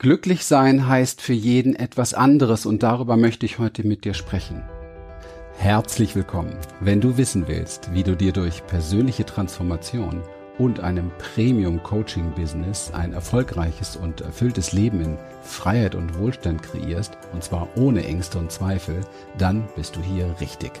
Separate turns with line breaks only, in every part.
Glücklich sein heißt für jeden etwas anderes und darüber möchte ich heute mit dir sprechen. Herzlich willkommen. Wenn du wissen willst, wie du dir durch persönliche Transformation und einem Premium-Coaching-Business ein erfolgreiches und erfülltes Leben in Freiheit und Wohlstand kreierst, und zwar ohne Ängste und Zweifel, dann bist du hier richtig.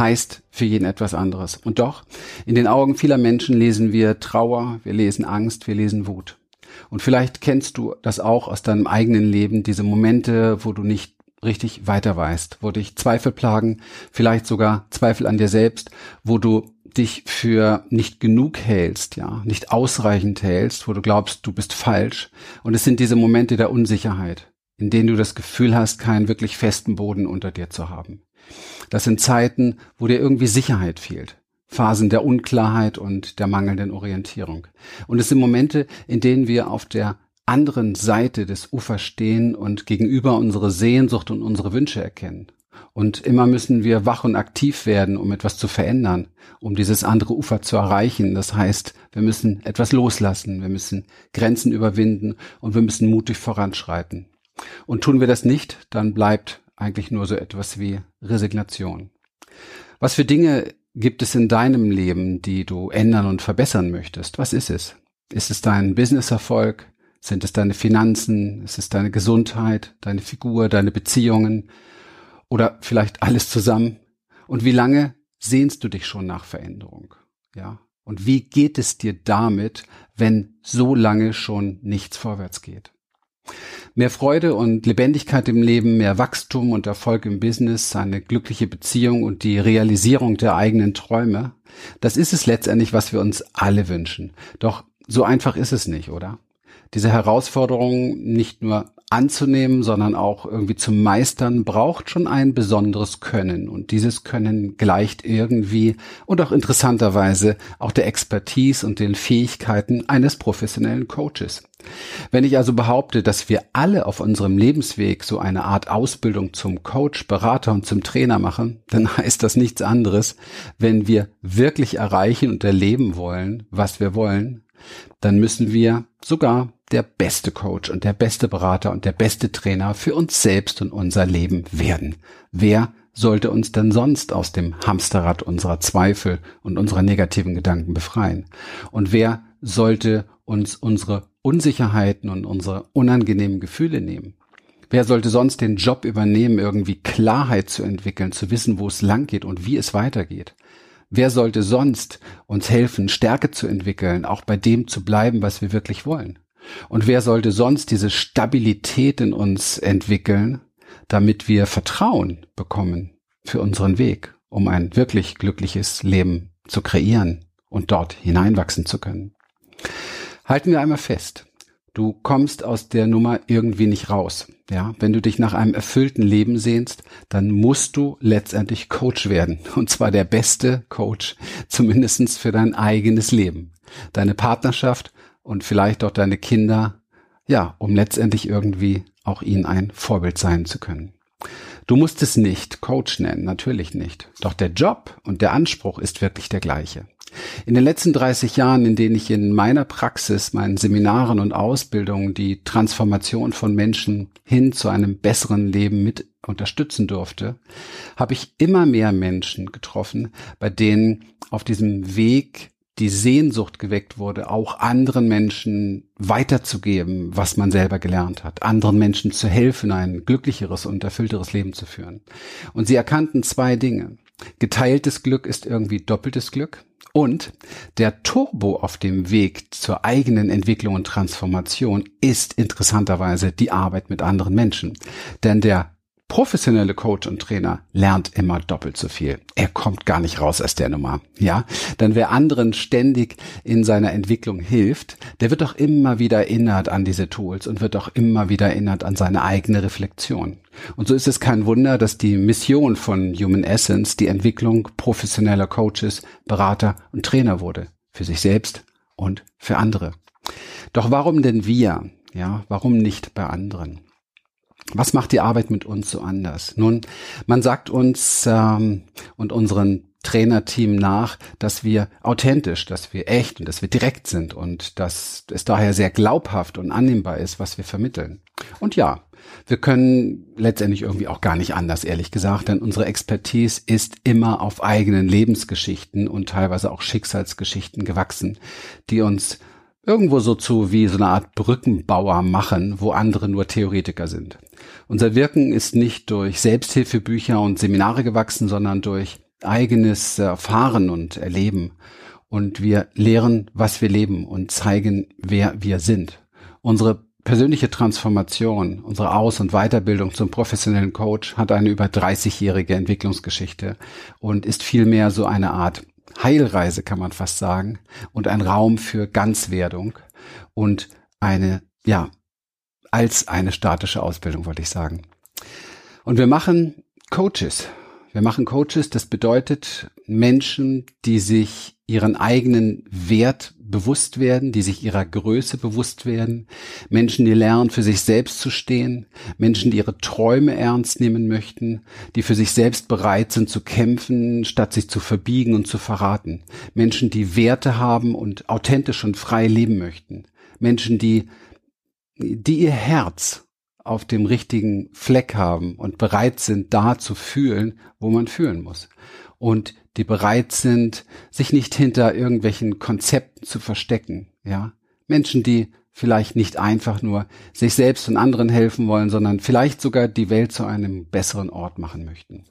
heißt für jeden etwas anderes. Und doch, in den Augen vieler Menschen lesen wir Trauer, wir lesen Angst, wir lesen Wut. Und vielleicht kennst du das auch aus deinem eigenen Leben, diese Momente, wo du nicht richtig weiter weißt, wo dich Zweifel plagen, vielleicht sogar Zweifel an dir selbst, wo du dich für nicht genug hältst, ja, nicht ausreichend hältst, wo du glaubst, du bist falsch. Und es sind diese Momente der Unsicherheit, in denen du das Gefühl hast, keinen wirklich festen Boden unter dir zu haben. Das sind Zeiten, wo dir irgendwie Sicherheit fehlt. Phasen der Unklarheit und der mangelnden Orientierung. Und es sind Momente, in denen wir auf der anderen Seite des Ufers stehen und gegenüber unsere Sehnsucht und unsere Wünsche erkennen. Und immer müssen wir wach und aktiv werden, um etwas zu verändern, um dieses andere Ufer zu erreichen. Das heißt, wir müssen etwas loslassen, wir müssen Grenzen überwinden und wir müssen mutig voranschreiten. Und tun wir das nicht, dann bleibt eigentlich nur so etwas wie Resignation. Was für Dinge gibt es in deinem Leben, die du ändern und verbessern möchtest? Was ist es? Ist es dein Businesserfolg? Sind es deine Finanzen? Ist es deine Gesundheit, deine Figur, deine Beziehungen? Oder vielleicht alles zusammen? Und wie lange sehnst du dich schon nach Veränderung? Ja. Und wie geht es dir damit, wenn so lange schon nichts vorwärts geht? Mehr Freude und Lebendigkeit im Leben, mehr Wachstum und Erfolg im Business, eine glückliche Beziehung und die Realisierung der eigenen Träume, das ist es letztendlich, was wir uns alle wünschen. Doch so einfach ist es nicht, oder? diese Herausforderung nicht nur anzunehmen, sondern auch irgendwie zu meistern, braucht schon ein besonderes Können. Und dieses Können gleicht irgendwie und auch interessanterweise auch der Expertise und den Fähigkeiten eines professionellen Coaches. Wenn ich also behaupte, dass wir alle auf unserem Lebensweg so eine Art Ausbildung zum Coach, Berater und zum Trainer machen, dann heißt das nichts anderes, wenn wir wirklich erreichen und erleben wollen, was wir wollen, dann müssen wir sogar der beste Coach und der beste Berater und der beste Trainer für uns selbst und unser Leben werden. Wer sollte uns denn sonst aus dem Hamsterrad unserer Zweifel und unserer negativen Gedanken befreien? Und wer sollte uns unsere Unsicherheiten und unsere unangenehmen Gefühle nehmen? Wer sollte sonst den Job übernehmen, irgendwie Klarheit zu entwickeln, zu wissen, wo es lang geht und wie es weitergeht? Wer sollte sonst uns helfen, Stärke zu entwickeln, auch bei dem zu bleiben, was wir wirklich wollen? Und wer sollte sonst diese Stabilität in uns entwickeln, damit wir Vertrauen bekommen für unseren Weg, um ein wirklich glückliches Leben zu kreieren und dort hineinwachsen zu können? Halten wir einmal fest. Du kommst aus der Nummer irgendwie nicht raus. Ja, wenn du dich nach einem erfüllten Leben sehnst, dann musst du letztendlich Coach werden. Und zwar der beste Coach, zumindestens für dein eigenes Leben. Deine Partnerschaft und vielleicht auch deine Kinder, ja, um letztendlich irgendwie auch ihnen ein Vorbild sein zu können. Du musst es nicht Coach nennen, natürlich nicht. Doch der Job und der Anspruch ist wirklich der gleiche. In den letzten 30 Jahren, in denen ich in meiner Praxis, meinen Seminaren und Ausbildungen die Transformation von Menschen hin zu einem besseren Leben mit unterstützen durfte, habe ich immer mehr Menschen getroffen, bei denen auf diesem Weg die Sehnsucht geweckt wurde, auch anderen Menschen weiterzugeben, was man selber gelernt hat, anderen Menschen zu helfen, ein glücklicheres und erfüllteres Leben zu führen. Und sie erkannten zwei Dinge. Geteiltes Glück ist irgendwie doppeltes Glück. Und der Turbo auf dem Weg zur eigenen Entwicklung und Transformation ist interessanterweise die Arbeit mit anderen Menschen. Denn der professionelle Coach und Trainer lernt immer doppelt so viel. Er kommt gar nicht raus aus der Nummer. Ja, denn wer anderen ständig in seiner Entwicklung hilft, der wird doch immer wieder erinnert an diese Tools und wird doch immer wieder erinnert an seine eigene Reflexion. Und so ist es kein Wunder, dass die Mission von Human Essence die Entwicklung professioneller Coaches, Berater und Trainer wurde. Für sich selbst und für andere. Doch warum denn wir? Ja, warum nicht bei anderen? Was macht die Arbeit mit uns so anders? Nun, man sagt uns ähm, und unseren Trainerteam nach, dass wir authentisch, dass wir echt und dass wir direkt sind und dass es daher sehr glaubhaft und annehmbar ist, was wir vermitteln. Und ja, wir können letztendlich irgendwie auch gar nicht anders, ehrlich gesagt, denn unsere Expertise ist immer auf eigenen Lebensgeschichten und teilweise auch Schicksalsgeschichten gewachsen, die uns irgendwo so zu wie so eine Art Brückenbauer machen, wo andere nur Theoretiker sind. Unser Wirken ist nicht durch Selbsthilfebücher und Seminare gewachsen, sondern durch eigenes Erfahren und Erleben. Und wir lehren, was wir leben und zeigen, wer wir sind. Unsere persönliche Transformation, unsere Aus- und Weiterbildung zum professionellen Coach hat eine über 30-jährige Entwicklungsgeschichte und ist vielmehr so eine Art Heilreise, kann man fast sagen, und ein Raum für Ganzwerdung und eine, ja, als eine statische Ausbildung, wollte ich sagen. Und wir machen Coaches. Wir machen Coaches, das bedeutet Menschen, die sich ihren eigenen Wert bewusst werden, die sich ihrer Größe bewusst werden, Menschen, die lernen, für sich selbst zu stehen, Menschen, die ihre Träume ernst nehmen möchten, die für sich selbst bereit sind zu kämpfen, statt sich zu verbiegen und zu verraten, Menschen, die Werte haben und authentisch und frei leben möchten, Menschen, die, die ihr Herz auf dem richtigen Fleck haben und bereit sind, da zu fühlen, wo man fühlen muss. Und die bereit sind, sich nicht hinter irgendwelchen Konzepten zu verstecken, ja. Menschen, die vielleicht nicht einfach nur sich selbst und anderen helfen wollen, sondern vielleicht sogar die Welt zu einem besseren Ort machen möchten.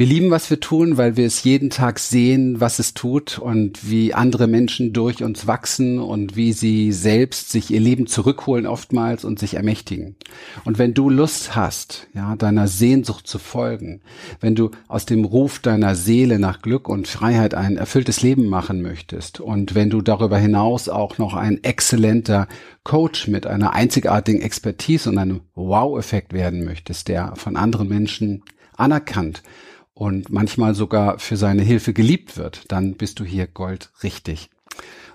Wir lieben, was wir tun, weil wir es jeden Tag sehen, was es tut und wie andere Menschen durch uns wachsen und wie sie selbst sich ihr Leben zurückholen oftmals und sich ermächtigen. Und wenn du Lust hast, ja, deiner Sehnsucht zu folgen, wenn du aus dem Ruf deiner Seele nach Glück und Freiheit ein erfülltes Leben machen möchtest und wenn du darüber hinaus auch noch ein exzellenter Coach mit einer einzigartigen Expertise und einem Wow-Effekt werden möchtest, der von anderen Menschen anerkannt und manchmal sogar für seine Hilfe geliebt wird, dann bist du hier Gold richtig.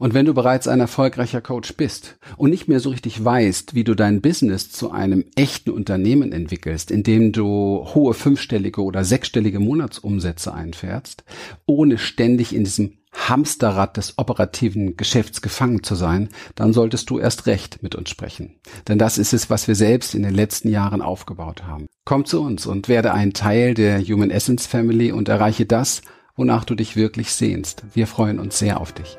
Und wenn du bereits ein erfolgreicher Coach bist und nicht mehr so richtig weißt, wie du dein Business zu einem echten Unternehmen entwickelst, indem du hohe fünfstellige oder sechsstellige Monatsumsätze einfährst, ohne ständig in diesem Hamsterrad des operativen Geschäfts gefangen zu sein, dann solltest du erst recht mit uns sprechen. Denn das ist es, was wir selbst in den letzten Jahren aufgebaut haben. Komm zu uns und werde ein Teil der Human Essence Family und erreiche das, wonach du dich wirklich sehnst. Wir freuen uns sehr auf dich.